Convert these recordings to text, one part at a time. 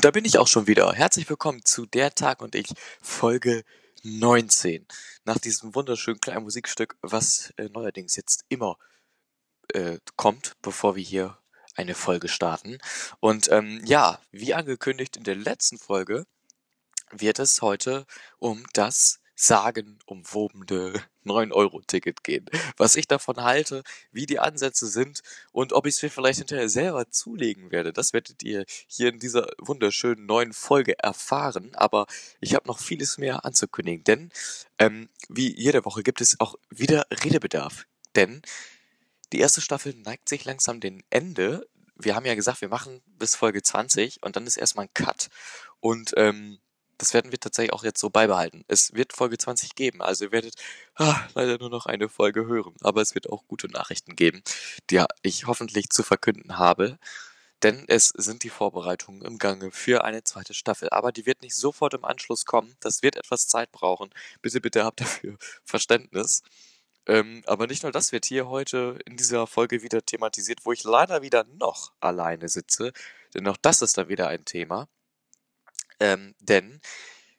Und da bin ich auch schon wieder. Herzlich willkommen zu Der Tag und ich, Folge 19. Nach diesem wunderschönen kleinen Musikstück, was äh, neuerdings jetzt immer äh, kommt, bevor wir hier eine Folge starten. Und ähm, ja, wie angekündigt in der letzten Folge, wird es heute um das sagenumwobene 9-Euro-Ticket gehen. Was ich davon halte, wie die Ansätze sind und ob ich es mir vielleicht hinterher selber zulegen werde, das werdet ihr hier in dieser wunderschönen neuen Folge erfahren. Aber ich habe noch vieles mehr anzukündigen, denn ähm, wie jede Woche gibt es auch wieder Redebedarf. Denn die erste Staffel neigt sich langsam dem Ende. Wir haben ja gesagt, wir machen bis Folge 20 und dann ist erstmal ein Cut. Und ähm, das werden wir tatsächlich auch jetzt so beibehalten. Es wird Folge 20 geben, also ihr werdet ah, leider nur noch eine Folge hören, aber es wird auch gute Nachrichten geben, die ich hoffentlich zu verkünden habe. Denn es sind die Vorbereitungen im Gange für eine zweite Staffel. Aber die wird nicht sofort im Anschluss kommen. Das wird etwas Zeit brauchen. Bitte, bitte habt dafür Verständnis. Ähm, aber nicht nur das wird hier heute in dieser Folge wieder thematisiert, wo ich leider wieder noch alleine sitze. Denn auch das ist dann wieder ein Thema. Ähm, denn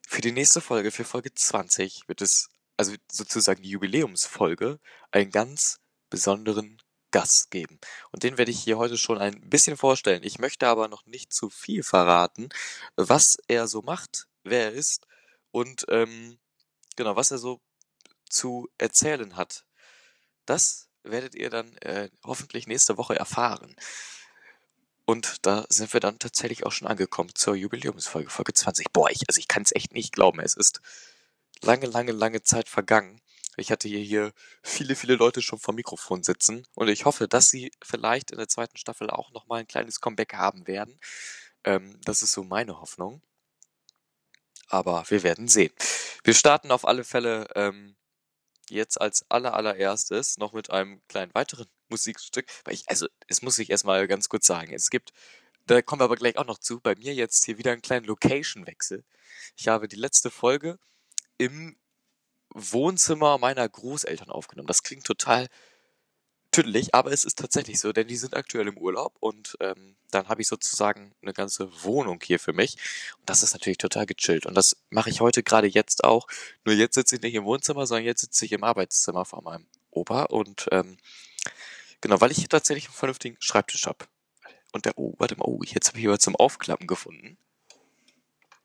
für die nächste Folge, für Folge 20, wird es, also sozusagen die Jubiläumsfolge, einen ganz besonderen Gast geben. Und den werde ich hier heute schon ein bisschen vorstellen. Ich möchte aber noch nicht zu viel verraten, was er so macht, wer er ist und ähm, genau, was er so zu erzählen hat. Das werdet ihr dann äh, hoffentlich nächste Woche erfahren. Und da sind wir dann tatsächlich auch schon angekommen zur Jubiläumsfolge, Folge 20. Boah, ich, also ich kann es echt nicht glauben. Es ist lange, lange, lange Zeit vergangen. Ich hatte hier, hier viele, viele Leute schon vor Mikrofon sitzen und ich hoffe, dass sie vielleicht in der zweiten Staffel auch nochmal ein kleines Comeback haben werden. Ähm, das ist so meine Hoffnung. Aber wir werden sehen. Wir starten auf alle Fälle ähm, jetzt als aller allererstes noch mit einem kleinen weiteren Musikstück. Weil ich, also, es muss ich erstmal ganz kurz sagen. Es gibt, da kommen wir aber gleich auch noch zu, bei mir jetzt hier wieder einen kleinen Location-Wechsel. Ich habe die letzte Folge im Wohnzimmer meiner Großeltern aufgenommen. Das klingt total tüdelig, aber es ist tatsächlich so, denn die sind aktuell im Urlaub und ähm, dann habe ich sozusagen eine ganze Wohnung hier für mich. Und das ist natürlich total gechillt. Und das mache ich heute gerade jetzt auch. Nur jetzt sitze ich nicht im Wohnzimmer, sondern jetzt sitze ich im Arbeitszimmer von meinem Opa. Und ähm, genau, weil ich hier tatsächlich einen vernünftigen Schreibtisch habe. Und der, oh, warte mal, oh, jetzt habe ich hier was zum Aufklappen gefunden.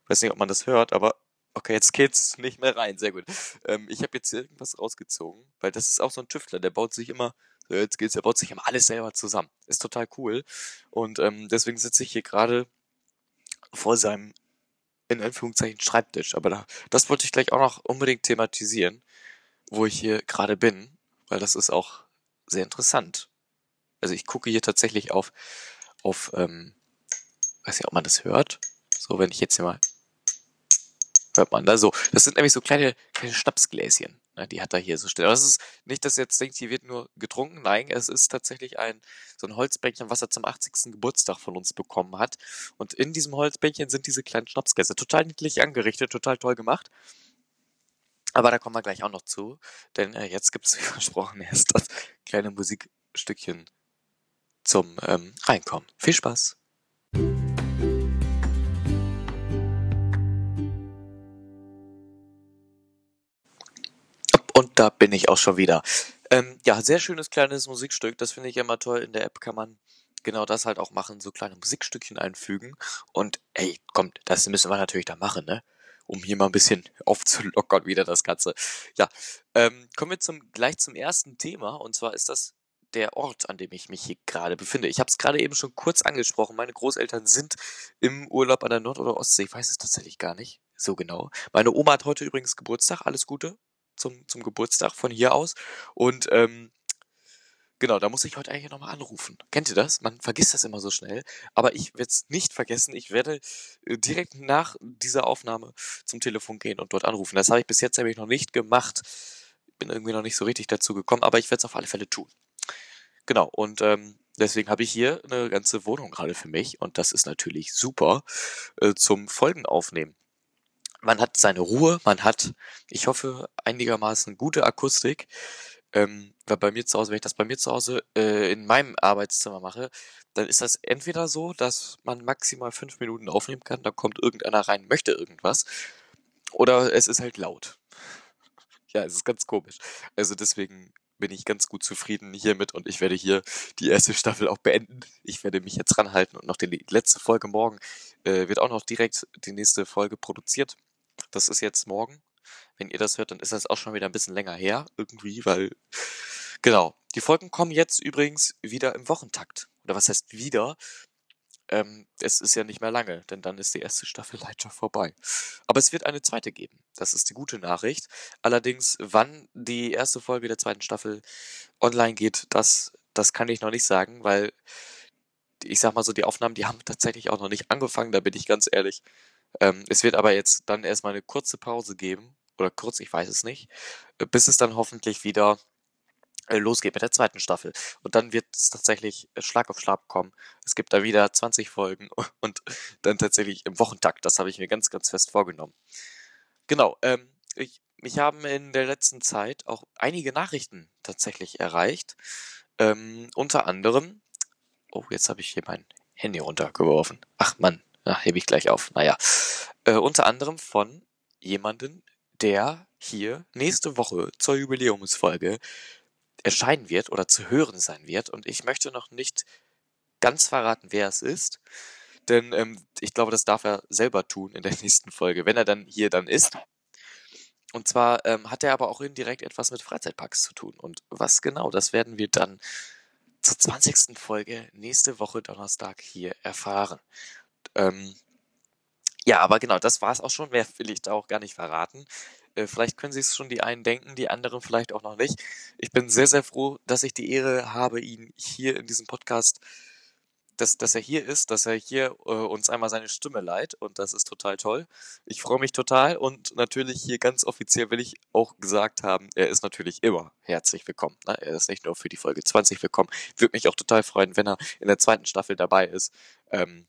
Weiß nicht, ob man das hört, aber okay, jetzt geht's nicht mehr rein. Sehr gut. Ähm, ich habe jetzt hier irgendwas rausgezogen, weil das ist auch so ein Tüftler, der baut sich immer jetzt geht's, er baut sich immer alles selber zusammen. Ist total cool. Und ähm, deswegen sitze ich hier gerade vor seinem, in Anführungszeichen, Schreibtisch. Aber da, das wollte ich gleich auch noch unbedingt thematisieren, wo ich hier gerade bin, weil das ist auch sehr interessant. Also ich gucke hier tatsächlich auf, auf, ähm, weiß nicht, ob man das hört. So, wenn ich jetzt hier mal, hört man da so. Das sind nämlich so kleine, kleine Schnapsgläschen. Ne, die hat er hier so stehen. Aber es ist nicht, dass ihr jetzt denkt, hier wird nur getrunken. Nein, es ist tatsächlich ein so ein Holzbänkchen, was er zum 80. Geburtstag von uns bekommen hat. Und in diesem Holzbänkchen sind diese kleinen Schnapsgläser. Total niedlich angerichtet, total toll gemacht. Aber da kommen wir gleich auch noch zu, denn äh, jetzt gibt es, wie versprochen, erst das kleine Musikstückchen zum ähm, Reinkommen. Viel Spaß! Da bin ich auch schon wieder. Ähm, ja, sehr schönes kleines Musikstück. Das finde ich immer toll. In der App kann man genau das halt auch machen, so kleine Musikstückchen einfügen. Und ey, kommt, das müssen wir natürlich da machen, ne? Um hier mal ein bisschen aufzulockern wieder das Ganze. Ja, ähm, kommen wir zum, gleich zum ersten Thema. Und zwar ist das der Ort, an dem ich mich hier gerade befinde. Ich habe es gerade eben schon kurz angesprochen. Meine Großeltern sind im Urlaub an der Nord- oder Ostsee. Ich weiß es tatsächlich gar nicht so genau. Meine Oma hat heute übrigens Geburtstag. Alles Gute zum, zum Geburtstag von hier aus. Und ähm, genau, da muss ich heute eigentlich nochmal anrufen. Kennt ihr das? Man vergisst das immer so schnell. Aber ich werde es nicht vergessen. Ich werde äh, direkt nach dieser Aufnahme zum Telefon gehen und dort anrufen. Das habe ich bis jetzt nämlich noch nicht gemacht. Bin irgendwie noch nicht so richtig dazu gekommen, aber ich werde es auf alle Fälle tun. Genau, und ähm, deswegen habe ich hier eine ganze Wohnung gerade für mich und das ist natürlich super äh, zum Folgen aufnehmen man hat seine Ruhe, man hat, ich hoffe, einigermaßen gute Akustik. Ähm, weil bei mir zu Hause, wenn ich das bei mir zu Hause äh, in meinem Arbeitszimmer mache, dann ist das entweder so, dass man maximal fünf Minuten aufnehmen kann, da kommt irgendeiner rein, möchte irgendwas, oder es ist halt laut. Ja, es ist ganz komisch. Also deswegen bin ich ganz gut zufrieden hiermit und ich werde hier die erste Staffel auch beenden. Ich werde mich jetzt ranhalten und noch die letzte Folge morgen äh, wird auch noch direkt die nächste Folge produziert. Das ist jetzt morgen. Wenn ihr das hört, dann ist das auch schon wieder ein bisschen länger her, irgendwie, weil, genau. Die Folgen kommen jetzt übrigens wieder im Wochentakt. Oder was heißt wieder? Ähm, es ist ja nicht mehr lange, denn dann ist die erste Staffel leider vorbei. Aber es wird eine zweite geben. Das ist die gute Nachricht. Allerdings, wann die erste Folge der zweiten Staffel online geht, das, das kann ich noch nicht sagen, weil ich sag mal so, die Aufnahmen, die haben tatsächlich auch noch nicht angefangen, da bin ich ganz ehrlich. Ähm, es wird aber jetzt dann erstmal eine kurze Pause geben, oder kurz, ich weiß es nicht, bis es dann hoffentlich wieder äh, losgeht mit der zweiten Staffel. Und dann wird es tatsächlich äh, Schlag auf Schlag kommen. Es gibt da wieder 20 Folgen und dann tatsächlich im Wochentakt. Das habe ich mir ganz, ganz fest vorgenommen. Genau, ähm, ich, mich haben in der letzten Zeit auch einige Nachrichten tatsächlich erreicht. Ähm, unter anderem, oh, jetzt habe ich hier mein Handy runtergeworfen. Ach Mann, hebe ich gleich auf. Naja, äh, unter anderem von jemanden, der hier nächste Woche zur Jubiläumsfolge erscheinen wird oder zu hören sein wird. Und ich möchte noch nicht ganz verraten, wer es ist. Denn ähm, ich glaube, das darf er selber tun in der nächsten Folge, wenn er dann hier dann ist. Und zwar ähm, hat er aber auch indirekt etwas mit Freizeitparks zu tun. Und was genau, das werden wir dann zur 20. Folge nächste Woche Donnerstag hier erfahren. Ähm, ja, aber genau, das war es auch schon. Mehr will ich da auch gar nicht verraten. Äh, vielleicht können sich schon die einen denken, die anderen vielleicht auch noch nicht. Ich bin sehr, sehr froh, dass ich die Ehre habe, ihn hier in diesem Podcast, dass, dass er hier ist, dass er hier äh, uns einmal seine Stimme leiht und das ist total toll. Ich freue mich total und natürlich hier ganz offiziell will ich auch gesagt haben, er ist natürlich immer herzlich willkommen. Ne? Er ist nicht nur für die Folge 20 willkommen. Würde mich auch total freuen, wenn er in der zweiten Staffel dabei ist. Ähm,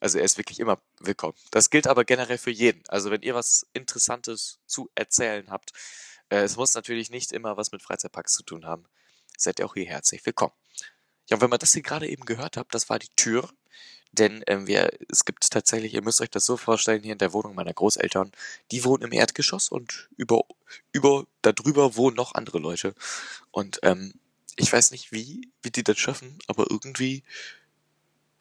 also er ist wirklich immer willkommen. Das gilt aber generell für jeden. Also wenn ihr was Interessantes zu erzählen habt, äh, es muss natürlich nicht immer was mit Freizeitparks zu tun haben, seid ihr auch hier herzlich willkommen. Ja, und wenn man das hier gerade eben gehört habt, das war die Tür. Denn ähm, wir, es gibt tatsächlich, ihr müsst euch das so vorstellen, hier in der Wohnung meiner Großeltern, die wohnen im Erdgeschoss und über, über, darüber wohnen noch andere Leute. Und ähm, ich weiß nicht wie, wie die das schaffen, aber irgendwie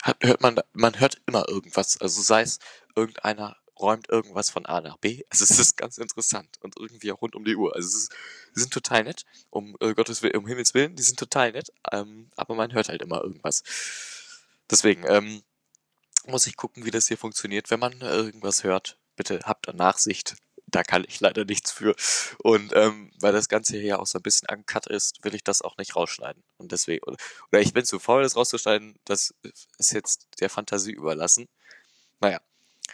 hört man, man hört immer irgendwas. Also sei es irgendeiner räumt irgendwas von A nach B. Also es ist ganz interessant und irgendwie auch rund um die Uhr. Also es ist, sie sind total nett, um äh, Gottes Willen, um Himmels Willen, die sind total nett, ähm, aber man hört halt immer irgendwas. Deswegen ähm, muss ich gucken, wie das hier funktioniert. Wenn man irgendwas hört, bitte habt Nachsicht da kann ich leider nichts für. Und ähm, weil das Ganze hier ja auch so ein bisschen uncut ist, will ich das auch nicht rausschneiden. Und deswegen, oder ich bin zu faul, das rauszuschneiden, das ist jetzt der Fantasie überlassen. Naja.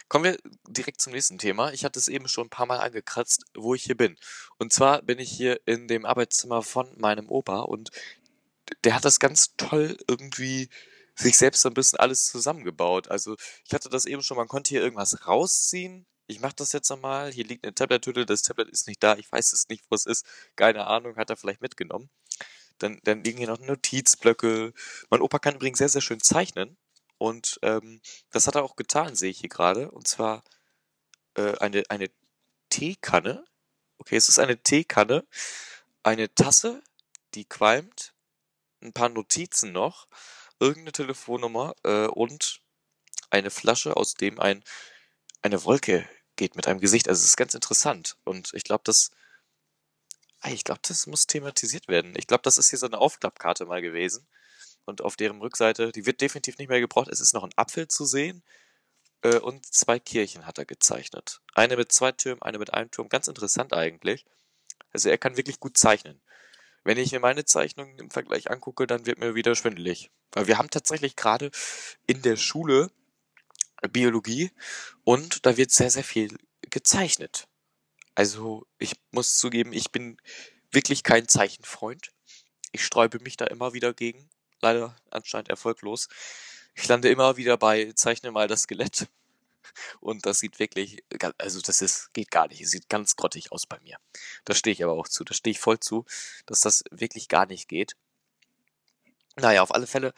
Kommen wir direkt zum nächsten Thema. Ich hatte es eben schon ein paar Mal angekratzt, wo ich hier bin. Und zwar bin ich hier in dem Arbeitszimmer von meinem Opa und der hat das ganz toll irgendwie sich selbst so ein bisschen alles zusammengebaut. Also ich hatte das eben schon, man konnte hier irgendwas rausziehen, ich mache das jetzt nochmal. Hier liegt eine Tablet-Tüte, das Tablet ist nicht da, ich weiß es nicht, wo es ist. Keine Ahnung, hat er vielleicht mitgenommen. Dann, dann liegen hier noch Notizblöcke. Mein Opa kann übrigens sehr, sehr schön zeichnen. Und ähm, das hat er auch getan, sehe ich hier gerade. Und zwar äh, eine, eine Teekanne. Okay, es ist eine Teekanne. Eine Tasse, die qualmt. Ein paar Notizen noch. Irgendeine Telefonnummer äh, und eine Flasche, aus dem ein eine Wolke geht mit einem Gesicht. Also es ist ganz interessant. Und ich glaube, das, ich glaube, das muss thematisiert werden. Ich glaube, das ist hier so eine Aufklappkarte mal gewesen. Und auf deren Rückseite, die wird definitiv nicht mehr gebraucht. Es ist noch ein Apfel zu sehen. Äh, und zwei Kirchen hat er gezeichnet. Eine mit zwei Türmen, eine mit einem Turm. Ganz interessant eigentlich. Also er kann wirklich gut zeichnen. Wenn ich mir meine Zeichnungen im Vergleich angucke, dann wird mir wieder schwindelig. Weil wir haben tatsächlich gerade in der Schule Biologie und da wird sehr, sehr viel gezeichnet. Also ich muss zugeben, ich bin wirklich kein Zeichenfreund. Ich sträube mich da immer wieder gegen. Leider anscheinend erfolglos. Ich lande immer wieder bei Zeichne mal das Skelett. Und das sieht wirklich, also das ist, geht gar nicht. Es sieht ganz grottig aus bei mir. Da stehe ich aber auch zu. Da stehe ich voll zu, dass das wirklich gar nicht geht. Naja, auf alle Fälle,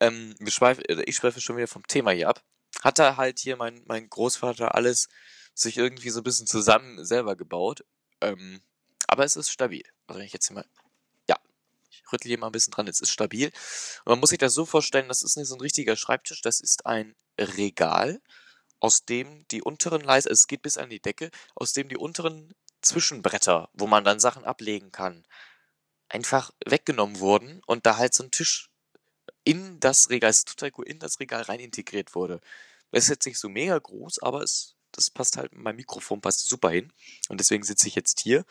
ähm, ich schweife schon wieder vom Thema hier ab. Hat da halt hier mein, mein Großvater alles sich irgendwie so ein bisschen zusammen selber gebaut. Ähm, aber es ist stabil. Also wenn ich jetzt hier mal, ja, ich rüttle hier mal ein bisschen dran, es ist stabil. Und man muss sich das so vorstellen, das ist nicht so ein richtiger Schreibtisch, das ist ein Regal, aus dem die unteren Leisten, also es geht bis an die Decke, aus dem die unteren Zwischenbretter, wo man dann Sachen ablegen kann, einfach weggenommen wurden und da halt so ein Tisch in das Regal, ist total cool, in das Regal rein integriert wurde. Das ist jetzt nicht so mega groß, aber es, das passt halt, mein Mikrofon passt super hin. Und deswegen sitze ich jetzt hier.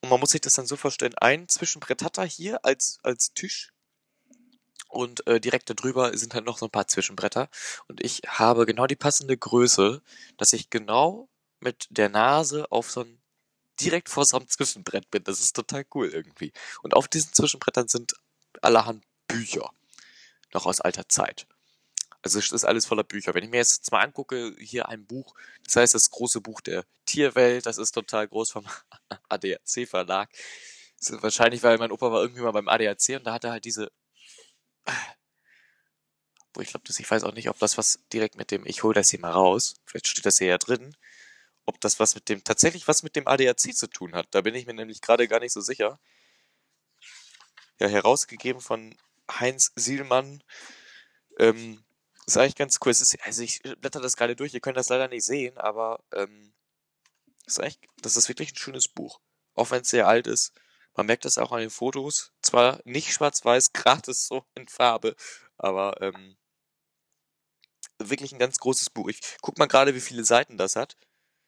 Und man muss sich das dann so vorstellen, ein Zwischenbrett hat er hier als, als Tisch. Und äh, direkt darüber sind halt noch so ein paar Zwischenbretter. Und ich habe genau die passende Größe, dass ich genau mit der Nase auf so ein direkt vor so einem Zwischenbrett bin. Das ist total cool irgendwie. Und auf diesen Zwischenbrettern sind allerhand Bücher. Noch aus alter Zeit. Also es ist alles voller Bücher. Wenn ich mir jetzt mal angucke, hier ein Buch, das heißt das große Buch der Tierwelt, das ist total groß vom ADAC Verlag. wahrscheinlich, weil mein Opa war irgendwie mal beim ADAC und da hat er halt diese wo ich glaube, ich weiß auch nicht, ob das was direkt mit dem, ich hole das hier mal raus, vielleicht steht das hier ja drin, ob das was mit dem, tatsächlich was mit dem ADAC zu tun hat. Da bin ich mir nämlich gerade gar nicht so sicher. Ja, herausgegeben von Heinz Sielmann. Ähm, ist eigentlich ganz cool. Ist, also ich blätter das gerade durch, ihr könnt das leider nicht sehen, aber ähm, ist eigentlich, das ist wirklich ein schönes Buch. Auch wenn es sehr alt ist. Man merkt das auch an den Fotos. Zwar nicht schwarz-weiß, gratis so in Farbe, aber ähm, wirklich ein ganz großes Buch. Ich guck mal gerade, wie viele Seiten das hat.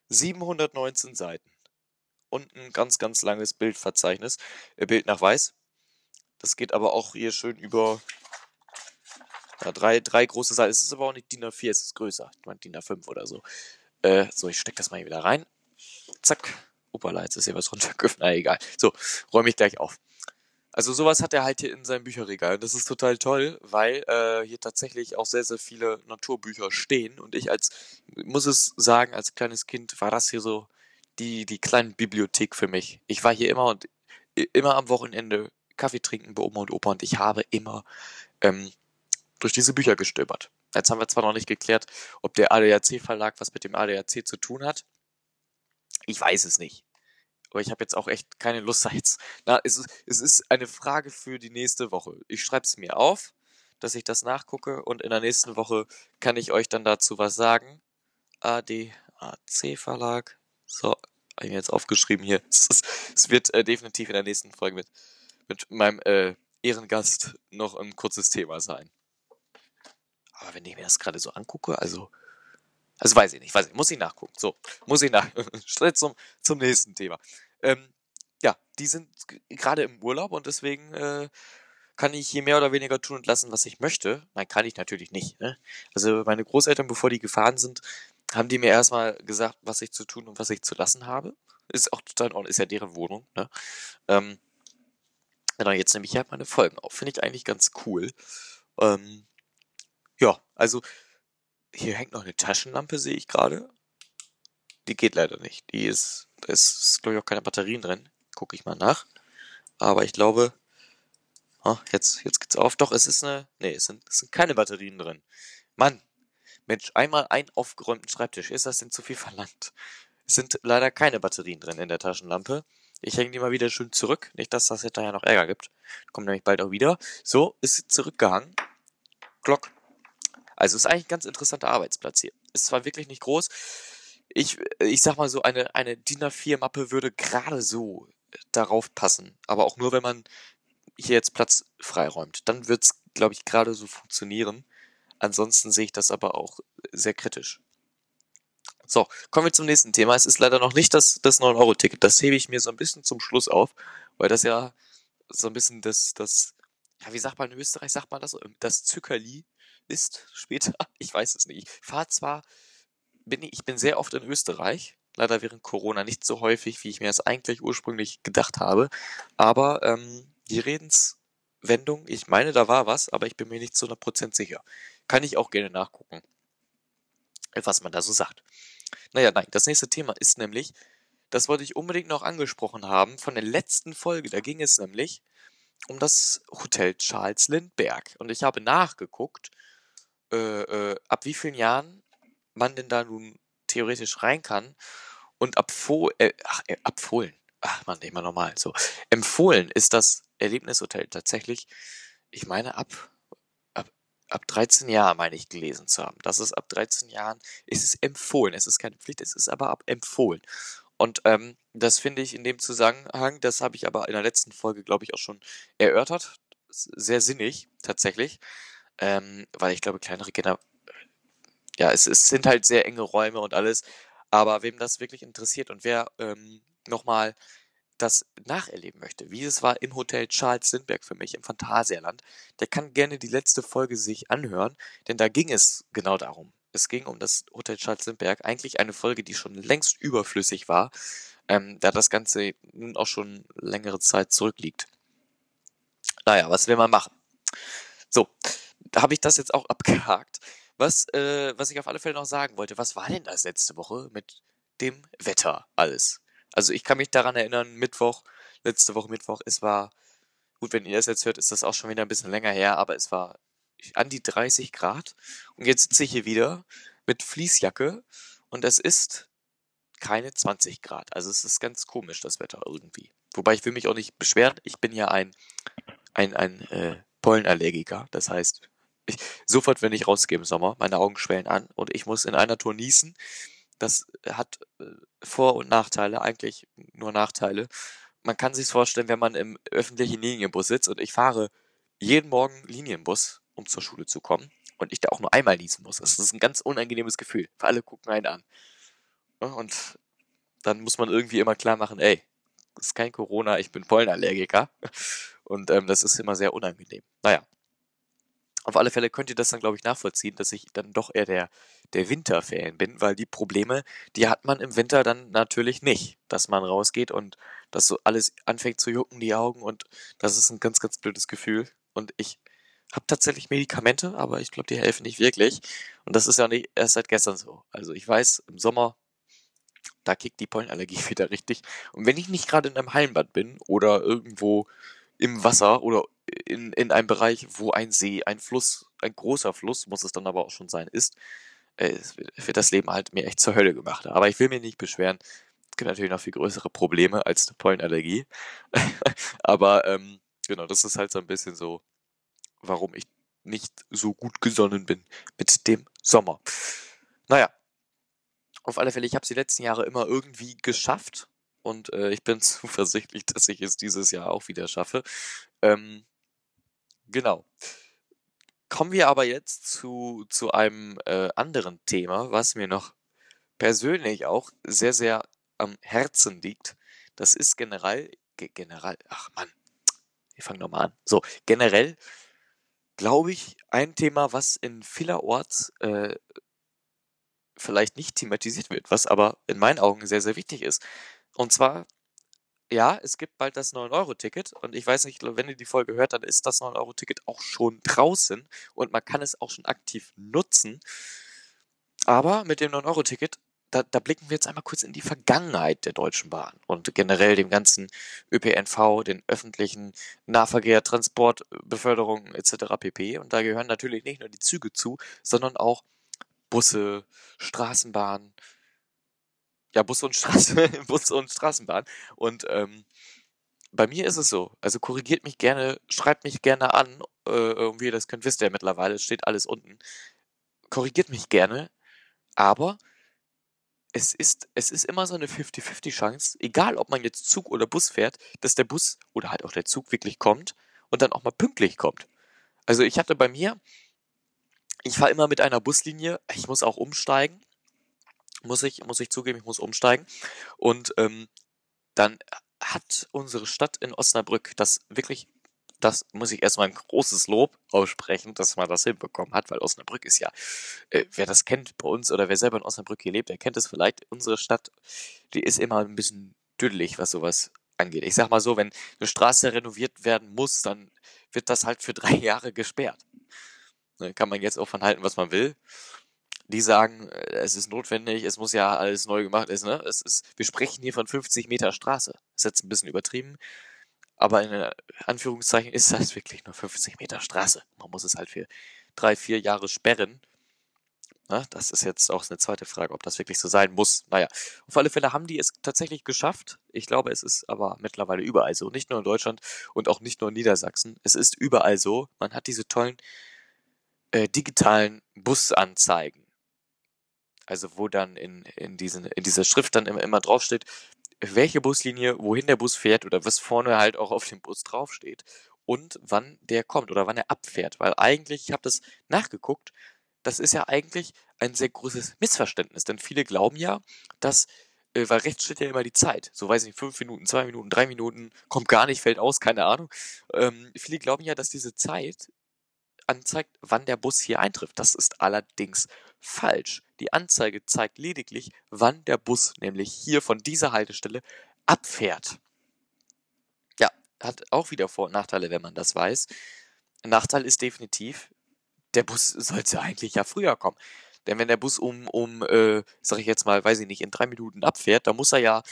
719 Seiten. Und ein ganz, ganz langes Bildverzeichnis. Äh, Bild nach weiß. Das geht aber auch hier schön über ja, drei, drei große Seiten. Es ist aber auch nicht DIN A4, es ist größer. Ich meine DIN A5 oder so. Äh, so, ich stecke das mal hier wieder rein. Zack. Opala, jetzt ist hier was runtergefallen. Na egal. So, räume ich gleich auf. Also sowas hat er halt hier in seinem Bücherregal. Das ist total toll, weil äh, hier tatsächlich auch sehr, sehr viele Naturbücher stehen. Und ich als, muss es sagen, als kleines Kind war das hier so die, die kleine Bibliothek für mich. Ich war hier immer und immer am Wochenende Kaffee trinken bei Oma und Opa und ich habe immer ähm, durch diese Bücher gestöbert. Jetzt haben wir zwar noch nicht geklärt, ob der ADAC-Verlag was mit dem ADAC zu tun hat. Ich weiß es nicht. Aber ich habe jetzt auch echt keine Lust jetzt. Na, es ist, es ist eine Frage für die nächste Woche. Ich schreibe es mir auf, dass ich das nachgucke und in der nächsten Woche kann ich euch dann dazu was sagen. ADAC Verlag. So, habe ich mir jetzt aufgeschrieben hier. Es, wird äh, definitiv in der nächsten Folge mit, mit meinem äh, Ehrengast noch ein kurzes Thema sein. Aber wenn ich mir das gerade so angucke, also, also weiß ich nicht, weiß ich, muss ich nachgucken. So, muss ich nach. Schritt zum, zum nächsten Thema. Ähm, ja, die sind gerade im Urlaub und deswegen äh, kann ich hier mehr oder weniger tun und lassen, was ich möchte. Nein, kann ich natürlich nicht. Ne? Also meine Großeltern, bevor die gefahren sind, haben die mir erstmal gesagt, was ich zu tun und was ich zu lassen habe. Ist auch total in ist ja deren Wohnung. Ne? Ähm, genau, jetzt nehme ich halt meine Folgen auf. Finde ich eigentlich ganz cool. Ähm, ja, also hier hängt noch eine Taschenlampe, sehe ich gerade. Die geht leider nicht. Die ist, da ist, glaube ich, auch keine Batterien drin. Gucke ich mal nach. Aber ich glaube, oh, jetzt, jetzt geht's auf. Doch, es ist eine, nee, es sind, es sind keine Batterien drin. Mann, Mensch, einmal ein aufgeräumten Schreibtisch. Ist das denn zu viel verlangt? Es sind leider keine Batterien drin in der Taschenlampe. Ich hänge die mal wieder schön zurück. Nicht, dass das hinterher noch Ärger gibt. Kommt nämlich bald auch wieder. So, ist sie zurückgehangen. Glock. Also ist eigentlich ein ganz interessanter Arbeitsplatz hier. Ist zwar wirklich nicht groß. Ich, ich sag mal so, eine, eine DIN A4-Mappe würde gerade so darauf passen. Aber auch nur, wenn man hier jetzt Platz freiräumt. Dann wird's, glaube ich, gerade so funktionieren. Ansonsten sehe ich das aber auch sehr kritisch. So, kommen wir zum nächsten Thema. Es ist leider noch nicht das, das 9-Euro-Ticket. Das hebe ich mir so ein bisschen zum Schluss auf, weil das ja so ein bisschen das, das, ja, wie sagt man in Österreich, sagt man das, das Zückerli ist später. Ich weiß es nicht. Ich fahre zwar, bin ich, ich bin sehr oft in Österreich, leider während Corona nicht so häufig, wie ich mir das eigentlich ursprünglich gedacht habe, aber ähm, die Redenswendung, ich meine, da war was, aber ich bin mir nicht zu 100% sicher. Kann ich auch gerne nachgucken. was man da so sagt. Naja, nein, das nächste Thema ist nämlich, das wollte ich unbedingt noch angesprochen haben, von der letzten Folge. Da ging es nämlich um das Hotel Charles Lindbergh. Und ich habe nachgeguckt, äh, äh, ab wie vielen Jahren man denn da nun theoretisch rein kann. Und abfohlen, äh, ach, äh, ach man, immer normal, so. Empfohlen ist das Erlebnishotel tatsächlich, ich meine, ab, ab, ab 13 Jahren, meine ich, gelesen zu haben. Das ist ab 13 Jahren, ist es empfohlen. Es ist keine Pflicht, es ist aber ab empfohlen. Und ähm, das finde ich in dem Zusammenhang, das habe ich aber in der letzten Folge, glaube ich, auch schon erörtert. Sehr sinnig, tatsächlich. Ähm, weil ich glaube, kleinere Kinder, ja, es, es sind halt sehr enge Räume und alles. Aber wem das wirklich interessiert und wer ähm, nochmal das nacherleben möchte, wie es war im Hotel Charles Lindbergh für mich im Phantasialand, der kann gerne die letzte Folge sich anhören, denn da ging es genau darum. Es ging um das Hotel Charles Lindbergh, eigentlich eine Folge, die schon längst überflüssig war, ähm, da das Ganze nun auch schon längere Zeit zurückliegt. Naja, was will man machen? So, da habe ich das jetzt auch abgehakt. Was, äh, was ich auf alle Fälle noch sagen wollte, was war denn das letzte Woche mit dem Wetter alles? Also ich kann mich daran erinnern, Mittwoch, letzte Woche Mittwoch, es war, gut, wenn ihr das jetzt hört, ist das auch schon wieder ein bisschen länger her, aber es war an die 30 Grad. Und jetzt sitze ich hier wieder mit Fließjacke und es ist keine 20 Grad. Also es ist ganz komisch, das Wetter irgendwie. Wobei ich will mich auch nicht beschweren. Ich bin ja ein, ein, ein äh, Pollenallergiker. Das heißt, ich, sofort, wenn ich rausgehe im Sommer, meine Augen schwellen an und ich muss in einer Tour niesen. Das hat äh, Vor- und Nachteile, eigentlich nur Nachteile. Man kann sich vorstellen, wenn man im öffentlichen Linienbus sitzt und ich fahre jeden Morgen Linienbus um zur Schule zu kommen und ich da auch nur einmal niesen muss. Das ist ein ganz unangenehmes Gefühl. Alle gucken einen an. Und dann muss man irgendwie immer klar machen, ey, das ist kein Corona, ich bin Pollenallergiker. Und ähm, das ist immer sehr unangenehm. Naja. Auf alle Fälle könnt ihr das dann, glaube ich, nachvollziehen, dass ich dann doch eher der, der Winterfan bin, weil die Probleme, die hat man im Winter dann natürlich nicht. Dass man rausgeht und dass so alles anfängt zu jucken, die Augen und das ist ein ganz, ganz blödes Gefühl. Und ich habe tatsächlich Medikamente, aber ich glaube, die helfen nicht wirklich. Und das ist ja nicht erst seit gestern so. Also ich weiß, im Sommer, da kickt die Pollenallergie wieder richtig. Und wenn ich nicht gerade in einem Hallenbad bin oder irgendwo im Wasser oder in, in einem Bereich, wo ein See, ein Fluss, ein großer Fluss, muss es dann aber auch schon sein, ist, äh, wird das Leben halt mir echt zur Hölle gemacht. Aber ich will mich nicht beschweren. Es gibt natürlich noch viel größere Probleme als eine Pollenallergie. aber ähm, genau, das ist halt so ein bisschen so warum ich nicht so gut gesonnen bin mit dem Sommer. Naja, auf alle Fälle, ich habe es die letzten Jahre immer irgendwie geschafft und äh, ich bin zuversichtlich, dass ich es dieses Jahr auch wieder schaffe. Ähm, genau. Kommen wir aber jetzt zu, zu einem äh, anderen Thema, was mir noch persönlich auch sehr, sehr am Herzen liegt. Das ist generell, generell, ach Mann, wir fangen nochmal an. So, generell glaube ich, ein Thema, was in vielerorts äh, vielleicht nicht thematisiert wird, was aber in meinen Augen sehr, sehr wichtig ist. Und zwar, ja, es gibt bald das 9-Euro-Ticket und ich weiß nicht, wenn ihr die Folge hört, dann ist das 9-Euro-Ticket auch schon draußen und man kann es auch schon aktiv nutzen. Aber mit dem 9-Euro-Ticket da, da blicken wir jetzt einmal kurz in die Vergangenheit der Deutschen Bahn und generell dem ganzen ÖPNV, den öffentlichen Nahverkehr, Transport, Beförderung etc. pp. Und da gehören natürlich nicht nur die Züge zu, sondern auch Busse, Straßenbahn, ja Busse und Straße, Busse und Straßenbahn. Und ähm, bei mir ist es so, also korrigiert mich gerne, schreibt mich gerne an, äh, wie ihr das könnt, wisst ihr ja mittlerweile, steht alles unten. Korrigiert mich gerne, aber es ist, es ist immer so eine 50-50 Chance, egal ob man jetzt Zug oder Bus fährt, dass der Bus oder halt auch der Zug wirklich kommt und dann auch mal pünktlich kommt. Also ich hatte bei mir, ich fahre immer mit einer Buslinie, ich muss auch umsteigen, muss ich, muss ich zugeben, ich muss umsteigen. Und ähm, dann hat unsere Stadt in Osnabrück das wirklich das muss ich erstmal ein großes Lob aussprechen, dass man das hinbekommen hat, weil Osnabrück ist ja, äh, wer das kennt bei uns oder wer selber in Osnabrück hier lebt, der kennt es vielleicht. Unsere Stadt, die ist immer ein bisschen düdelig, was sowas angeht. Ich sag mal so, wenn eine Straße renoviert werden muss, dann wird das halt für drei Jahre gesperrt. Ne, kann man jetzt auch von halten, was man will. Die sagen, äh, es ist notwendig, es muss ja alles neu gemacht werden. Ne? Es ist, wir sprechen hier von 50 Meter Straße. Ist jetzt ein bisschen übertrieben, aber in Anführungszeichen ist das wirklich nur 50 Meter Straße. Man muss es halt für drei, vier Jahre sperren. Na, das ist jetzt auch eine zweite Frage, ob das wirklich so sein muss. Naja, auf alle Fälle haben die es tatsächlich geschafft. Ich glaube, es ist aber mittlerweile überall so. Nicht nur in Deutschland und auch nicht nur in Niedersachsen. Es ist überall so. Man hat diese tollen äh, digitalen Busanzeigen. Also wo dann in, in, diesen, in dieser Schrift dann immer, immer draufsteht, welche Buslinie, wohin der Bus fährt oder was vorne halt auch auf dem Bus draufsteht und wann der kommt oder wann er abfährt. Weil eigentlich, ich habe das nachgeguckt, das ist ja eigentlich ein sehr großes Missverständnis, denn viele glauben ja, dass, äh, weil rechts steht ja immer die Zeit, so weiß ich nicht, fünf Minuten, zwei Minuten, drei Minuten, kommt gar nicht, fällt aus, keine Ahnung. Ähm, viele glauben ja, dass diese Zeit anzeigt, wann der Bus hier eintrifft. Das ist allerdings falsch. Die Anzeige zeigt lediglich, wann der Bus nämlich hier von dieser Haltestelle abfährt. Ja, hat auch wieder Vor- und Nachteile, wenn man das weiß. Nachteil ist definitiv, der Bus sollte eigentlich ja früher kommen. Denn wenn der Bus um, um äh, sag ich jetzt mal, weiß ich nicht, in drei Minuten abfährt, dann muss er ja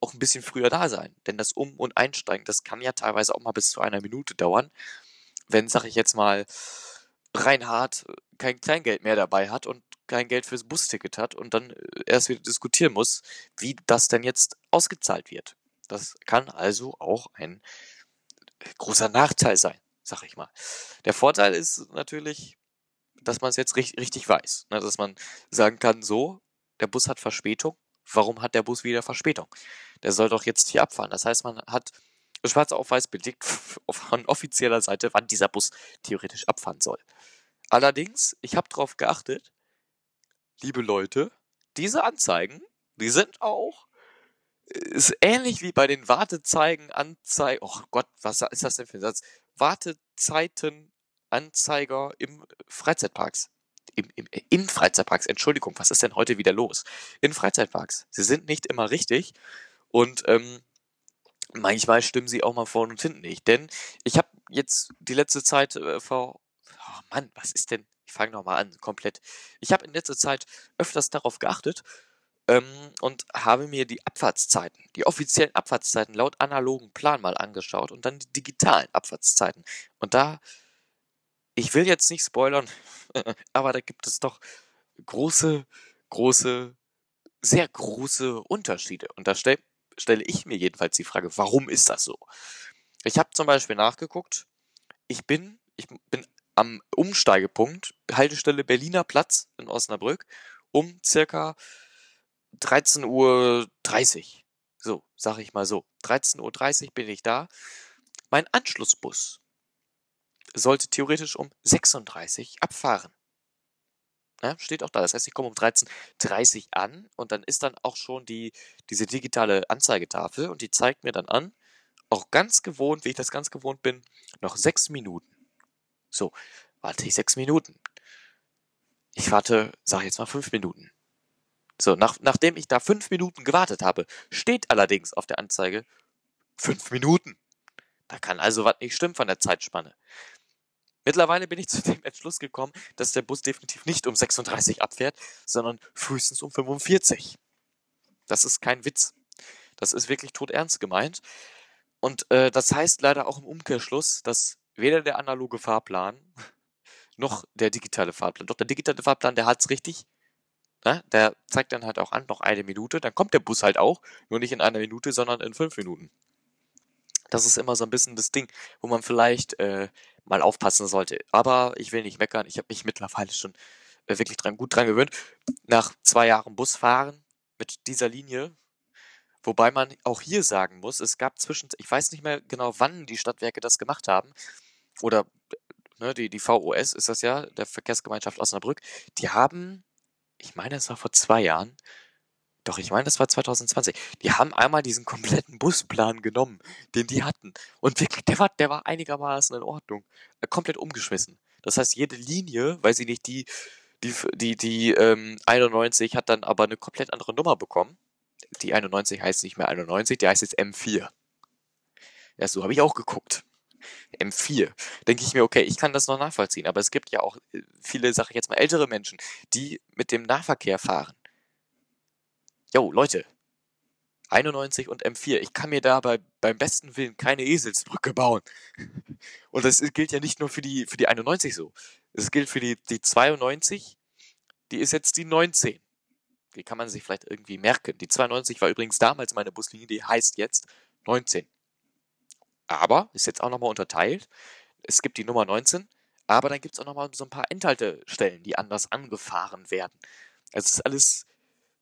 auch ein bisschen früher da sein. Denn das Um- und Einsteigen, das kann ja teilweise auch mal bis zu einer Minute dauern. Wenn, sag ich jetzt mal, Reinhard kein Kleingeld mehr dabei hat und kein Geld fürs Busticket hat und dann äh, erst wieder diskutieren muss, wie das denn jetzt ausgezahlt wird. Das kann also auch ein großer Nachteil sein, sag ich mal. Der Vorteil ist natürlich, dass man es jetzt richtig, richtig weiß. Ne? Dass man sagen kann, so, der Bus hat Verspätung. Warum hat der Bus wieder Verspätung? Der soll doch jetzt hier abfahren. Das heißt, man hat schwarz auf weiß belegt von offizieller Seite, wann dieser Bus theoretisch abfahren soll. Allerdings, ich habe darauf geachtet, liebe Leute, diese Anzeigen, die sind auch ist ähnlich wie bei den Wartezeigen, Anzeigen, oh Gott, was ist das denn für ein Satz? Wartezeiten Anzeiger im Freizeitparks. Im, im, in Freizeitparks, Entschuldigung, was ist denn heute wieder los? In Freizeitparks. Sie sind nicht immer richtig und ähm, manchmal stimmen sie auch mal vorne und hinten nicht. Denn ich habe jetzt die letzte Zeit äh, vor. Oh Mann, was ist denn? Ich fange nochmal an, komplett. Ich habe in letzter Zeit öfters darauf geachtet ähm, und habe mir die Abfahrtszeiten, die offiziellen Abfahrtszeiten laut analogen Plan mal angeschaut und dann die digitalen Abfahrtszeiten. Und da ich will jetzt nicht spoilern, aber da gibt es doch große, große, sehr große Unterschiede. Und da stell, stelle ich mir jedenfalls die Frage, warum ist das so? Ich habe zum Beispiel nachgeguckt, ich bin, ich bin am Umsteigepunkt, Haltestelle Berliner Platz in Osnabrück, um circa 13.30 Uhr. So, sage ich mal so. 13.30 Uhr bin ich da. Mein Anschlussbus sollte theoretisch um 36 abfahren. Ja, steht auch da. Das heißt, ich komme um 13.30 an und dann ist dann auch schon die, diese digitale Anzeigetafel und die zeigt mir dann an, auch ganz gewohnt, wie ich das ganz gewohnt bin, noch sechs Minuten. So, warte ich sechs Minuten. Ich warte, sag jetzt mal fünf Minuten. So, nach, nachdem ich da fünf Minuten gewartet habe, steht allerdings auf der Anzeige fünf Minuten. Da kann also was nicht stimmen von der Zeitspanne. Mittlerweile bin ich zu dem Entschluss gekommen, dass der Bus definitiv nicht um 36 abfährt, sondern frühestens um 45. Das ist kein Witz. Das ist wirklich todernst gemeint. Und äh, das heißt leider auch im Umkehrschluss, dass weder der analoge Fahrplan noch der digitale Fahrplan, doch der digitale Fahrplan, der hat's richtig. Ne? Der zeigt dann halt auch an, noch eine Minute. Dann kommt der Bus halt auch, nur nicht in einer Minute, sondern in fünf Minuten. Das ist immer so ein bisschen das Ding, wo man vielleicht äh, mal aufpassen sollte. Aber ich will nicht meckern, ich habe mich mittlerweile schon äh, wirklich dran, gut dran gewöhnt. Nach zwei Jahren Busfahren mit dieser Linie, wobei man auch hier sagen muss, es gab zwischen, ich weiß nicht mehr genau, wann die Stadtwerke das gemacht haben, oder ne, die, die VOS ist das ja, der Verkehrsgemeinschaft Osnabrück, die haben, ich meine, es war vor zwei Jahren, doch, ich meine, das war 2020. Die haben einmal diesen kompletten Busplan genommen, den die hatten. Und wirklich, der war, der war einigermaßen in Ordnung. Äh, komplett umgeschmissen. Das heißt, jede Linie, weiß ich nicht, die, die, die, die ähm, 91 hat dann aber eine komplett andere Nummer bekommen. Die 91 heißt nicht mehr 91, die heißt jetzt M4. Ja, so habe ich auch geguckt. M4, denke ich mir, okay, ich kann das noch nachvollziehen, aber es gibt ja auch äh, viele, sag ich jetzt mal, ältere Menschen, die mit dem Nahverkehr fahren. Jo, Leute, 91 und M4, ich kann mir da bei, beim besten Willen keine Eselsbrücke bauen. Und das gilt ja nicht nur für die, für die 91 so. Es gilt für die, die 92, die ist jetzt die 19. Die kann man sich vielleicht irgendwie merken. Die 92 war übrigens damals meine Buslinie, die heißt jetzt 19. Aber ist jetzt auch nochmal unterteilt. Es gibt die Nummer 19, aber dann gibt es auch nochmal so ein paar Endhaltestellen, die anders angefahren werden. Also es ist alles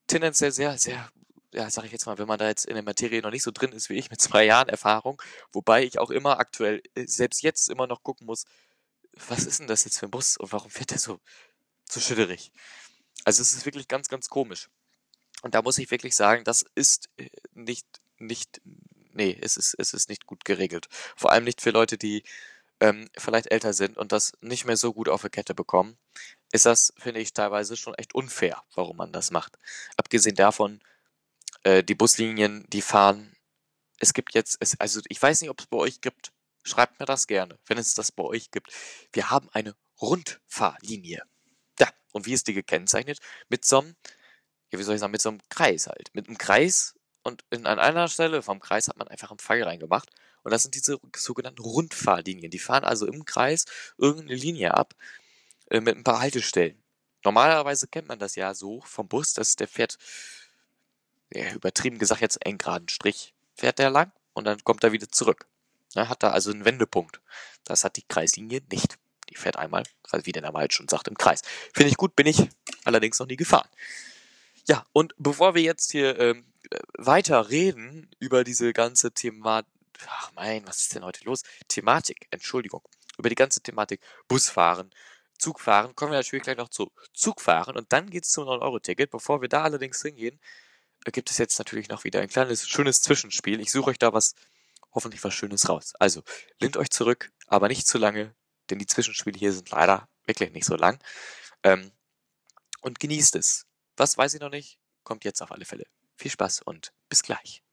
tendenziell sehr, sehr, ja, sag ich jetzt mal, wenn man da jetzt in der Materie noch nicht so drin ist wie ich mit zwei Jahren Erfahrung, wobei ich auch immer aktuell, äh, selbst jetzt immer noch gucken muss, was ist denn das jetzt für ein Bus und warum fährt der so, so schütterig? Also es ist wirklich ganz, ganz komisch. Und da muss ich wirklich sagen, das ist äh, nicht, nicht nee, es ist, es ist nicht gut geregelt. Vor allem nicht für Leute, die ähm, vielleicht älter sind und das nicht mehr so gut auf der Kette bekommen, ist das, finde ich, teilweise schon echt unfair, warum man das macht. Abgesehen davon, äh, die Buslinien, die fahren, es gibt jetzt, es, also ich weiß nicht, ob es bei euch gibt, schreibt mir das gerne, wenn es das bei euch gibt. Wir haben eine Rundfahrlinie. Ja, und wie ist die gekennzeichnet? Mit so einem, ja, wie soll ich sagen, mit so einem Kreis halt. Mit einem Kreis und in, an einer Stelle vom Kreis hat man einfach einen Pfeil reingemacht. Und das sind diese sogenannten Rundfahrlinien. Die fahren also im Kreis irgendeine Linie ab äh, mit ein paar Haltestellen. Normalerweise kennt man das ja so vom Bus, dass der fährt, ja, übertrieben gesagt jetzt einen geraden Strich fährt der lang und dann kommt er wieder zurück. Ja, hat da also einen Wendepunkt. Das hat die Kreislinie nicht. Die fährt einmal, wie der Name halt schon sagt, im Kreis. Finde ich gut, bin ich allerdings noch nie gefahren. Ja, und bevor wir jetzt hier ähm, weiter reden über diese ganze Thema, ach mein, was ist denn heute los? Thematik, Entschuldigung, über die ganze Thematik Busfahren, Zugfahren, kommen wir natürlich gleich noch zu Zugfahren und dann geht es zum 9-Euro-Ticket. Bevor wir da allerdings hingehen, äh, gibt es jetzt natürlich noch wieder ein kleines, schönes Zwischenspiel. Ich suche euch da was, hoffentlich was Schönes raus. Also, lehnt euch zurück, aber nicht zu lange, denn die Zwischenspiele hier sind leider wirklich nicht so lang. Ähm, und genießt es. Was weiß ich noch nicht, kommt jetzt auf alle Fälle. Viel Spaß und bis gleich.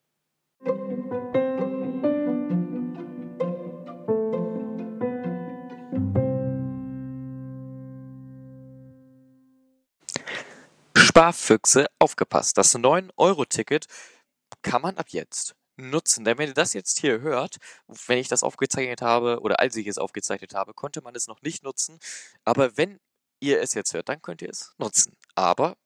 Sparfüchse, aufgepasst. Das 9-Euro-Ticket kann man ab jetzt nutzen. Denn wenn ihr das jetzt hier hört, wenn ich das aufgezeichnet habe oder als ich es aufgezeichnet habe, konnte man es noch nicht nutzen. Aber wenn ihr es jetzt hört, dann könnt ihr es nutzen. Aber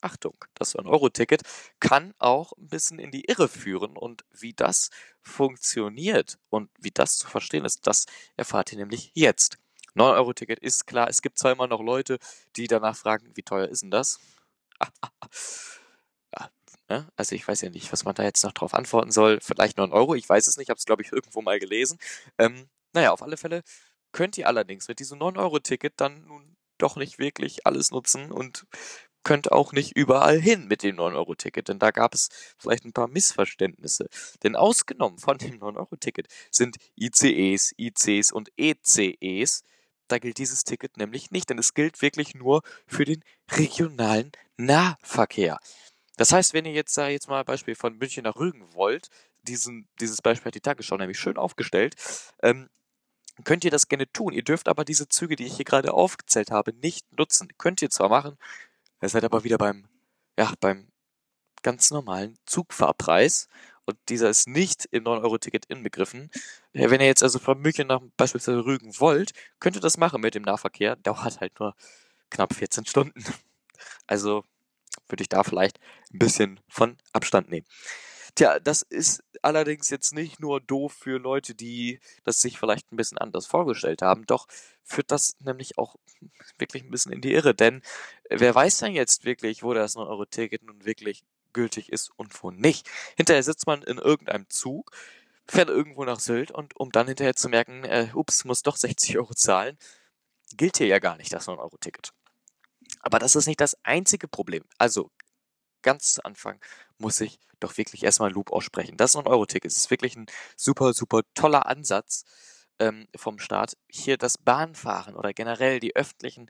Achtung, das 9-Euro-Ticket kann auch ein bisschen in die Irre führen und wie das funktioniert und wie das zu verstehen ist, das erfahrt ihr nämlich jetzt. 9-Euro-Ticket ist klar, es gibt zwar immer noch Leute, die danach fragen, wie teuer ist denn das? ne? Also ich weiß ja nicht, was man da jetzt noch drauf antworten soll. Vielleicht 9 Euro, ich weiß es nicht, habe es glaube ich irgendwo mal gelesen. Ähm, naja, auf alle Fälle könnt ihr allerdings mit diesem 9-Euro-Ticket dann nun doch nicht wirklich alles nutzen und könnt auch nicht überall hin mit dem 9-Euro-Ticket, denn da gab es vielleicht ein paar Missverständnisse. Denn ausgenommen von dem 9-Euro-Ticket sind ICEs, ICs und ECEs. Da gilt dieses Ticket nämlich nicht, denn es gilt wirklich nur für den regionalen Nahverkehr. Das heißt, wenn ihr jetzt, sag jetzt mal, Beispiel von München nach Rügen wollt, diesen, dieses Beispiel hat die Tagesschau nämlich schön aufgestellt, ähm, könnt ihr das gerne tun. Ihr dürft aber diese Züge, die ich hier gerade aufgezählt habe, nicht nutzen. Könnt ihr zwar machen, Ihr seid aber wieder beim, ja, beim ganz normalen Zugfahrpreis und dieser ist nicht im 9-Euro-Ticket inbegriffen. Wenn ihr jetzt also von München nach beispielsweise Rügen wollt, könnt ihr das machen mit dem Nahverkehr. Dauert halt nur knapp 14 Stunden. Also würde ich da vielleicht ein bisschen von Abstand nehmen. Tja, das ist allerdings jetzt nicht nur doof für Leute, die das sich vielleicht ein bisschen anders vorgestellt haben, doch führt das nämlich auch wirklich ein bisschen in die Irre, denn wer weiß denn jetzt wirklich, wo das 9-Euro-Ticket nun wirklich gültig ist und wo nicht. Hinterher sitzt man in irgendeinem Zug, fährt irgendwo nach Sylt und um dann hinterher zu merken, äh, ups, muss doch 60 Euro zahlen, gilt hier ja gar nicht das 9-Euro-Ticket. Aber das ist nicht das einzige Problem. Also ganz zu Anfang muss ich doch wirklich erstmal Loop aussprechen. Das ist ein Euro-Ticket. Es ist wirklich ein super, super toller Ansatz ähm, vom Staat, hier das Bahnfahren oder generell die öffentlichen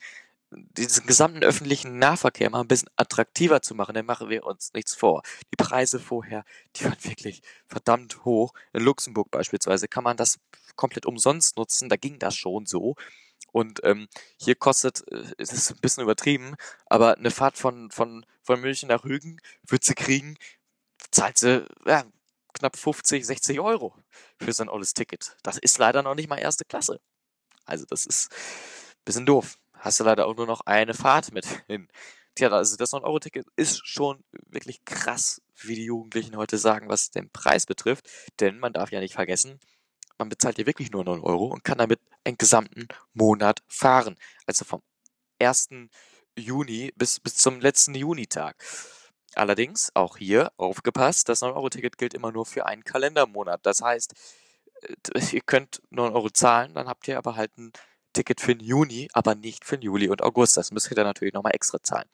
diesen gesamten öffentlichen Nahverkehr mal ein bisschen attraktiver zu machen, dann machen wir uns nichts vor. Die Preise vorher, die waren wirklich verdammt hoch. In Luxemburg beispielsweise kann man das komplett umsonst nutzen, da ging das schon so. Und ähm, hier kostet, äh, es ist ein bisschen übertrieben, aber eine Fahrt von, von, von München nach Rügen wird sie kriegen, zahlt sie ja, knapp 50, 60 Euro für so ein Ticket. Das ist leider noch nicht mal erste Klasse. Also das ist ein bisschen doof. Hast du leider auch nur noch eine Fahrt mit hin. Tja, also das 9-Euro-Ticket ist schon wirklich krass, wie die Jugendlichen heute sagen, was den Preis betrifft. Denn man darf ja nicht vergessen, man bezahlt hier wirklich nur 9 Euro und kann damit einen gesamten Monat fahren. Also vom 1. Juni bis, bis zum letzten Junitag. Allerdings, auch hier aufgepasst, das 9-Euro-Ticket gilt immer nur für einen Kalendermonat. Das heißt, äh, ihr könnt 9 Euro zahlen, dann habt ihr aber halt ein Ticket für den Juni, aber nicht für den Juli und August. Das müsst ihr dann natürlich nochmal extra zahlen.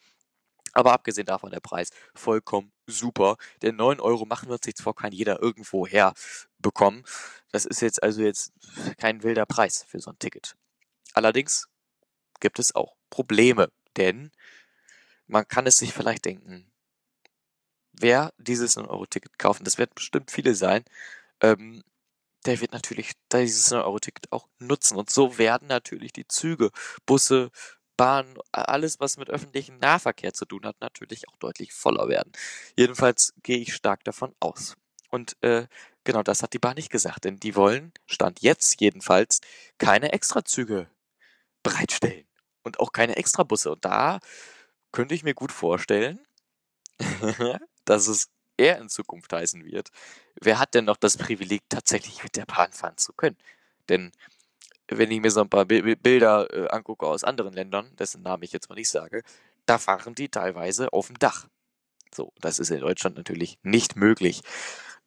Aber abgesehen davon der Preis vollkommen super. Denn 9 Euro machen wir uns nichts vor, kann jeder irgendwo her bekommen. Das ist jetzt also jetzt kein wilder Preis für so ein Ticket. Allerdings gibt es auch Probleme, denn man kann es sich vielleicht denken, wer dieses 9-Euro-Ticket kaufen, das wird bestimmt viele sein, ähm, der wird natürlich dieses 9-Euro-Ticket auch nutzen. Und so werden natürlich die Züge, Busse, Bahnen, alles, was mit öffentlichem Nahverkehr zu tun hat, natürlich auch deutlich voller werden. Jedenfalls gehe ich stark davon aus. Und äh, genau das hat die Bahn nicht gesagt, denn die wollen, Stand jetzt jedenfalls, keine Extrazüge bereitstellen und auch keine Extrabusse. Und da könnte ich mir gut vorstellen, dass es eher in Zukunft heißen wird, wer hat denn noch das Privileg, tatsächlich mit der Bahn fahren zu können? Denn wenn ich mir so ein paar Bilder äh, angucke aus anderen Ländern, dessen Namen ich jetzt mal nicht sage, da fahren die teilweise auf dem Dach. So, das ist in Deutschland natürlich nicht möglich.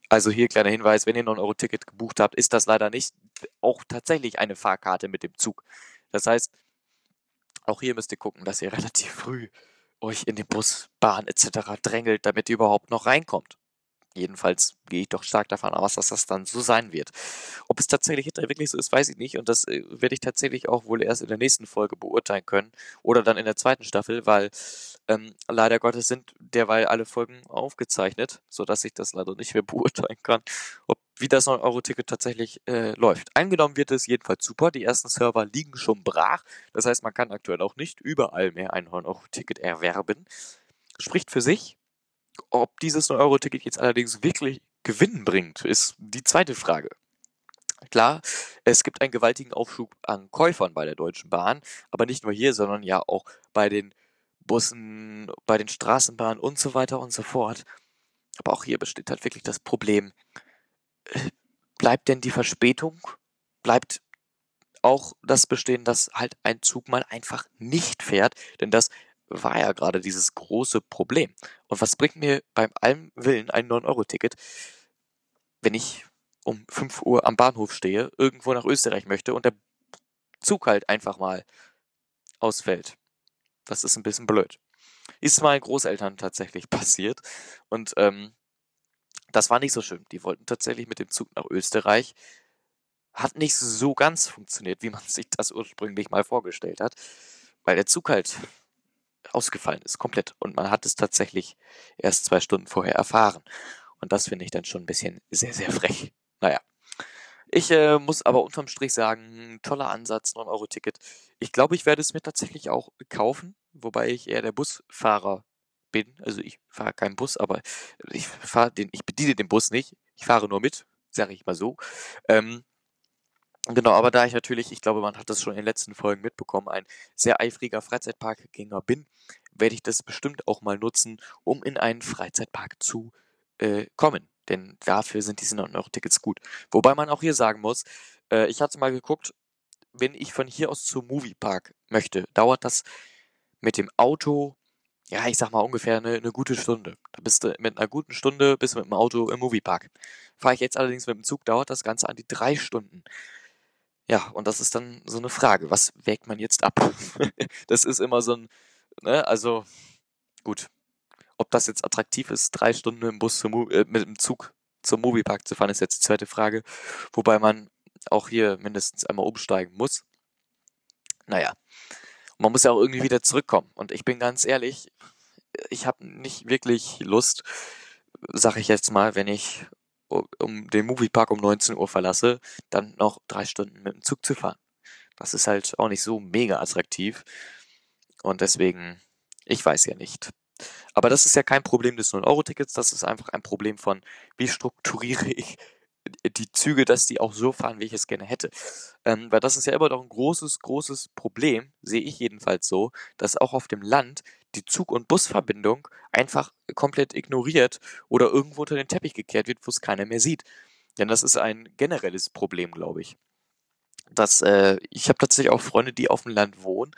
Also hier kleiner Hinweis, wenn ihr noch ein Euro Ticket gebucht habt, ist das leider nicht auch tatsächlich eine Fahrkarte mit dem Zug. Das heißt, auch hier müsst ihr gucken, dass ihr relativ früh euch in den Bus, Bahn etc. drängelt, damit ihr überhaupt noch reinkommt. Jedenfalls gehe ich doch stark davon aus, dass das dann so sein wird. Ob es tatsächlich hinterher wirklich so ist, weiß ich nicht. Und das äh, werde ich tatsächlich auch wohl erst in der nächsten Folge beurteilen können. Oder dann in der zweiten Staffel, weil ähm, leider Gottes sind derweil alle Folgen aufgezeichnet, sodass ich das leider nicht mehr beurteilen kann, ob wie das 9-Euro-Ticket tatsächlich äh, läuft. Eingenommen wird es jedenfalls super. Die ersten Server liegen schon brach. Das heißt, man kann aktuell auch nicht überall mehr ein 9-Euro-Ticket erwerben. Spricht für sich. Ob dieses 9-Euro-Ticket jetzt allerdings wirklich Gewinn bringt, ist die zweite Frage. Klar, es gibt einen gewaltigen Aufschub an Käufern bei der Deutschen Bahn, aber nicht nur hier, sondern ja auch bei den Bussen, bei den Straßenbahnen und so weiter und so fort. Aber auch hier besteht halt wirklich das Problem, bleibt denn die Verspätung? Bleibt auch das bestehen, dass halt ein Zug mal einfach nicht fährt? Denn das war ja gerade dieses große Problem. Und was bringt mir beim allem Willen ein 9-Euro-Ticket, wenn ich um 5 Uhr am Bahnhof stehe, irgendwo nach Österreich möchte und der Zug halt einfach mal ausfällt? Das ist ein bisschen blöd. Ist meinen Großeltern tatsächlich passiert. Und ähm, das war nicht so schön. Die wollten tatsächlich mit dem Zug nach Österreich. Hat nicht so ganz funktioniert, wie man sich das ursprünglich mal vorgestellt hat, weil der Zug halt ausgefallen ist, komplett. Und man hat es tatsächlich erst zwei Stunden vorher erfahren. Und das finde ich dann schon ein bisschen sehr, sehr frech. Naja. Ich äh, muss aber unterm Strich sagen, toller Ansatz, 9-Euro-Ticket. Ich glaube, ich werde es mir tatsächlich auch kaufen, wobei ich eher der Busfahrer bin. Also ich fahre keinen Bus, aber ich fahre den, ich bediene den Bus nicht. Ich fahre nur mit, sage ich mal so. Ähm, Genau, aber da ich natürlich, ich glaube, man hat das schon in den letzten Folgen mitbekommen, ein sehr eifriger Freizeitparkgänger bin, werde ich das bestimmt auch mal nutzen, um in einen Freizeitpark zu äh, kommen. Denn dafür sind diese 9-Euro-Tickets gut. Wobei man auch hier sagen muss, äh, ich hatte mal geguckt, wenn ich von hier aus zum Moviepark möchte, dauert das mit dem Auto ja, ich sag mal ungefähr eine, eine gute Stunde. Da bist du mit einer guten Stunde bist du mit dem Auto im Moviepark. Fahre ich jetzt allerdings mit dem Zug, dauert das Ganze an die drei Stunden. Ja, und das ist dann so eine Frage. Was wägt man jetzt ab? das ist immer so ein, ne, also gut. Ob das jetzt attraktiv ist, drei Stunden dem Bus zum, äh, mit dem Zug zum Moviepark zu fahren, ist jetzt die zweite Frage. Wobei man auch hier mindestens einmal umsteigen muss. Naja. man muss ja auch irgendwie wieder zurückkommen. Und ich bin ganz ehrlich, ich habe nicht wirklich Lust, sag ich jetzt mal, wenn ich um den Moviepark um 19 Uhr verlasse, dann noch drei Stunden mit dem Zug zu fahren. Das ist halt auch nicht so mega attraktiv. Und deswegen, ich weiß ja nicht. Aber das ist ja kein Problem des 9-Euro-Tickets, das ist einfach ein Problem von, wie strukturiere ich die Züge, dass die auch so fahren, wie ich es gerne hätte. Ähm, weil das ist ja immer noch ein großes, großes Problem, sehe ich jedenfalls so, dass auch auf dem Land die Zug- und Busverbindung einfach komplett ignoriert oder irgendwo unter den Teppich gekehrt wird, wo es keiner mehr sieht. Denn das ist ein generelles Problem, glaube ich. Das, äh, ich habe tatsächlich auch Freunde, die auf dem Land wohnen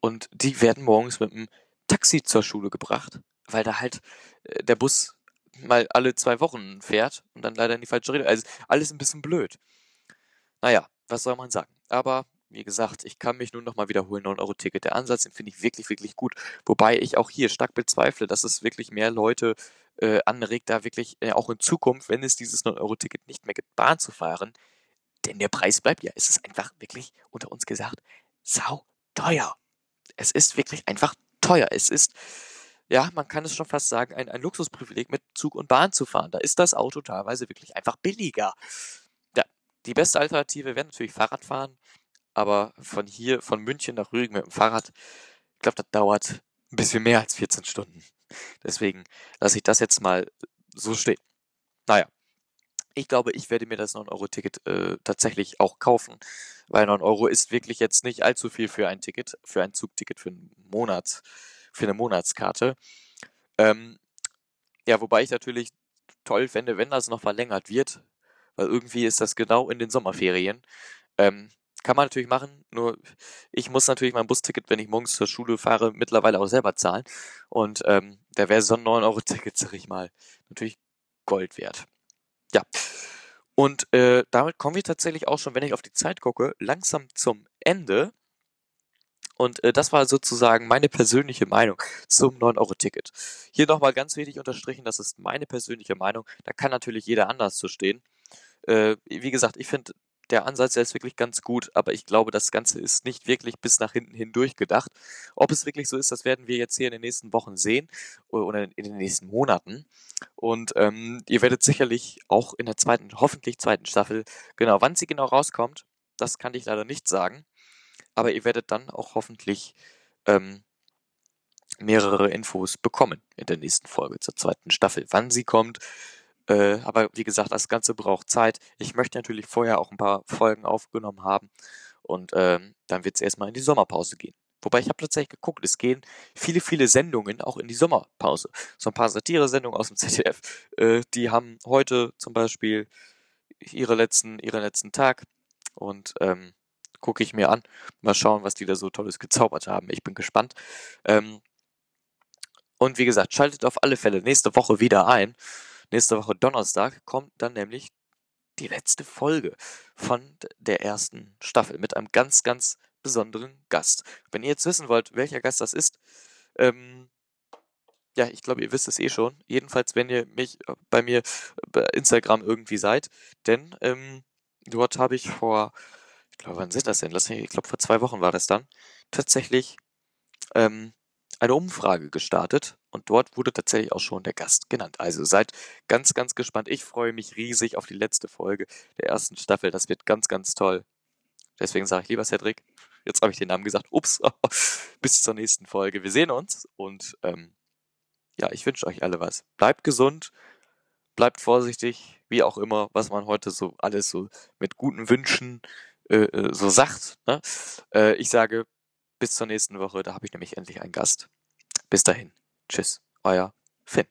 und die werden morgens mit dem Taxi zur Schule gebracht, weil da halt äh, der Bus mal alle zwei Wochen fährt und dann leider in die falsche Richtung. Also alles ein bisschen blöd. Naja, was soll man sagen? Aber wie gesagt, ich kann mich nur noch mal wiederholen, 9-Euro-Ticket. Der Ansatz, den finde ich wirklich, wirklich gut. Wobei ich auch hier stark bezweifle, dass es wirklich mehr Leute äh, anregt, da wirklich äh, auch in Zukunft, wenn es dieses 9-Euro-Ticket nicht mehr gibt, Bahn zu fahren. Denn der Preis bleibt ja. Es ist einfach wirklich, unter uns gesagt, sau teuer. Es ist wirklich einfach teuer. Es ist ja, man kann es schon fast sagen, ein, ein Luxusprivileg mit Zug und Bahn zu fahren. Da ist das Auto teilweise wirklich einfach billiger. Ja, die beste Alternative wäre natürlich Fahrradfahren, aber von hier, von München nach Rügen mit dem Fahrrad, ich glaube, das dauert ein bisschen mehr als 14 Stunden. Deswegen lasse ich das jetzt mal so stehen. Naja, ich glaube, ich werde mir das 9-Euro-Ticket äh, tatsächlich auch kaufen, weil 9 Euro ist wirklich jetzt nicht allzu viel für ein Ticket, für ein Zugticket für einen Monat für eine Monatskarte. Ähm, ja, wobei ich natürlich toll fände, wenn das noch verlängert wird, weil irgendwie ist das genau in den Sommerferien. Ähm, kann man natürlich machen, nur ich muss natürlich mein Busticket, wenn ich morgens zur Schule fahre, mittlerweile auch selber zahlen. Und ähm, da wäre so ein 9-Euro-Ticket, sag ich mal, natürlich Gold wert. Ja. Und äh, damit kommen wir tatsächlich auch schon, wenn ich auf die Zeit gucke, langsam zum Ende. Und äh, das war sozusagen meine persönliche Meinung zum 9-Euro-Ticket. Hier nochmal ganz wichtig unterstrichen, das ist meine persönliche Meinung. Da kann natürlich jeder anders zu stehen. Äh, wie gesagt, ich finde der Ansatz, ist wirklich ganz gut, aber ich glaube, das Ganze ist nicht wirklich bis nach hinten hin durchgedacht. Ob es wirklich so ist, das werden wir jetzt hier in den nächsten Wochen sehen oder in den nächsten Monaten. Und ähm, ihr werdet sicherlich auch in der zweiten, hoffentlich zweiten Staffel, genau, wann sie genau rauskommt, das kann ich leider nicht sagen aber ihr werdet dann auch hoffentlich ähm, mehrere Infos bekommen in der nächsten Folge zur zweiten Staffel, wann sie kommt. Äh, aber wie gesagt, das Ganze braucht Zeit. Ich möchte natürlich vorher auch ein paar Folgen aufgenommen haben und ähm, dann wird es erstmal in die Sommerpause gehen. Wobei ich habe tatsächlich geguckt, es gehen viele, viele Sendungen auch in die Sommerpause. So ein paar Satire-Sendungen aus dem ZDF, äh, die haben heute zum Beispiel ihre letzten, ihren letzten Tag und ähm, gucke ich mir an. Mal schauen, was die da so Tolles gezaubert haben. Ich bin gespannt. Ähm, und wie gesagt, schaltet auf alle Fälle nächste Woche wieder ein. Nächste Woche Donnerstag kommt dann nämlich die letzte Folge von der ersten Staffel mit einem ganz, ganz besonderen Gast. Wenn ihr jetzt wissen wollt, welcher Gast das ist, ähm, ja, ich glaube, ihr wisst es eh schon. Jedenfalls, wenn ihr mich äh, bei mir bei Instagram irgendwie seid. Denn ähm, dort habe ich vor ich glaube, wann sind das denn? Lass mich, ich glaube, vor zwei Wochen war das dann, tatsächlich ähm, eine Umfrage gestartet und dort wurde tatsächlich auch schon der Gast genannt. Also seid ganz, ganz gespannt. Ich freue mich riesig auf die letzte Folge der ersten Staffel. Das wird ganz, ganz toll. Deswegen sage ich lieber Cedric, jetzt habe ich den Namen gesagt, ups, bis zur nächsten Folge. Wir sehen uns und ähm, ja, ich wünsche euch alle was. Bleibt gesund, bleibt vorsichtig, wie auch immer, was man heute so alles so mit guten Wünschen äh, äh, so sagt. Ne? Äh, ich sage bis zur nächsten Woche, da habe ich nämlich endlich einen Gast. Bis dahin. Tschüss, euer Finn.